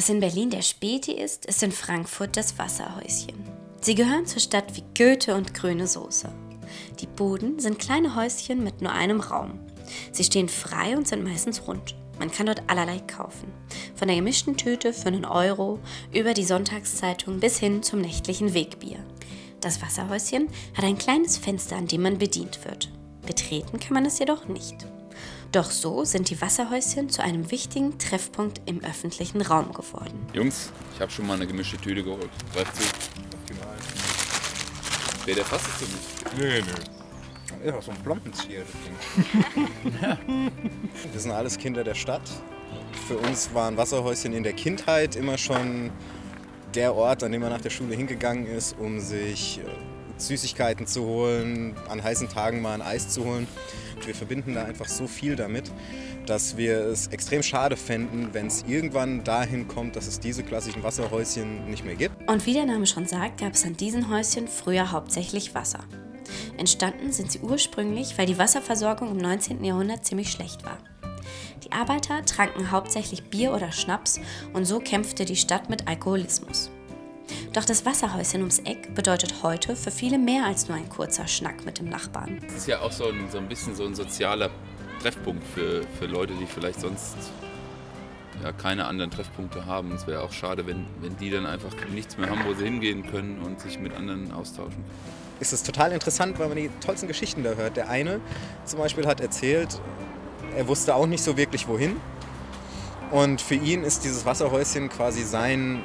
Was in Berlin der Späti ist, ist in Frankfurt das Wasserhäuschen. Sie gehören zur Stadt wie Goethe und grüne Soße. Die Boden sind kleine Häuschen mit nur einem Raum. Sie stehen frei und sind meistens rund. Man kann dort allerlei kaufen. Von der gemischten Tüte für einen Euro über die Sonntagszeitung bis hin zum nächtlichen Wegbier. Das Wasserhäuschen hat ein kleines Fenster, an dem man bedient wird. Betreten kann man es jedoch nicht. Doch so sind die Wasserhäuschen zu einem wichtigen Treffpunkt im öffentlichen Raum geworden. Jungs, ich habe schon mal eine gemischte Tüte geholt. Greift zu. Optimal. Wer der fasst es nicht. Nee, nee. Ja, so ein Plompenzieher, das Ding. Wir sind alles Kinder der Stadt. Für uns waren Wasserhäuschen in der Kindheit immer schon der Ort, an dem man nach der Schule hingegangen ist, um sich äh, Süßigkeiten zu holen, an heißen Tagen mal ein Eis zu holen. Wir verbinden da einfach so viel damit, dass wir es extrem schade fänden, wenn es irgendwann dahin kommt, dass es diese klassischen Wasserhäuschen nicht mehr gibt. Und wie der Name schon sagt, gab es an diesen Häuschen früher hauptsächlich Wasser. Entstanden sind sie ursprünglich, weil die Wasserversorgung im 19. Jahrhundert ziemlich schlecht war. Die Arbeiter tranken hauptsächlich Bier oder Schnaps und so kämpfte die Stadt mit Alkoholismus. Doch das Wasserhäuschen ums Eck bedeutet heute für viele mehr als nur ein kurzer Schnack mit dem Nachbarn. Es ist ja auch so ein, so ein bisschen so ein sozialer Treffpunkt für, für Leute, die vielleicht sonst ja, keine anderen Treffpunkte haben. Es wäre auch schade, wenn, wenn die dann einfach nichts mehr haben, wo sie hingehen können und sich mit anderen austauschen können. ist es total interessant, weil man die tollsten Geschichten da hört. Der eine zum Beispiel hat erzählt, er wusste auch nicht so wirklich wohin. Und für ihn ist dieses Wasserhäuschen quasi sein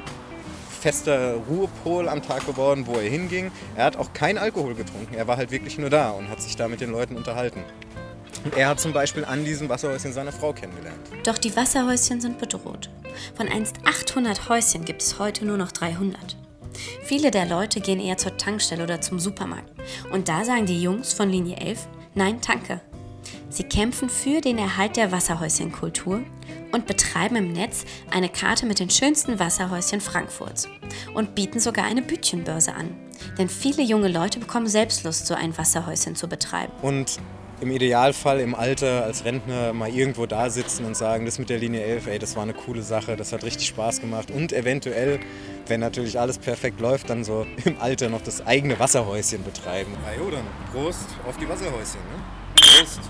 fester Ruhepol am Tag geworden, wo er hinging. Er hat auch keinen Alkohol getrunken. Er war halt wirklich nur da und hat sich da mit den Leuten unterhalten. Und er hat zum Beispiel an diesem Wasserhäuschen seine Frau kennengelernt. Doch die Wasserhäuschen sind bedroht. Von einst 800 Häuschen gibt es heute nur noch 300. Viele der Leute gehen eher zur Tankstelle oder zum Supermarkt. Und da sagen die Jungs von Linie 11, nein, danke. Sie kämpfen für den Erhalt der Wasserhäuschenkultur und betreiben im Netz eine Karte mit den schönsten Wasserhäuschen Frankfurts und bieten sogar eine Bütchenbörse an. Denn viele junge Leute bekommen selbst Lust, so ein Wasserhäuschen zu betreiben. Und im Idealfall im Alter als Rentner mal irgendwo da sitzen und sagen, das mit der Linie 11, ey, das war eine coole Sache, das hat richtig Spaß gemacht. Und eventuell, wenn natürlich alles perfekt läuft, dann so im Alter noch das eigene Wasserhäuschen betreiben. Na jo, dann Prost auf die Wasserhäuschen. Ne? Prost.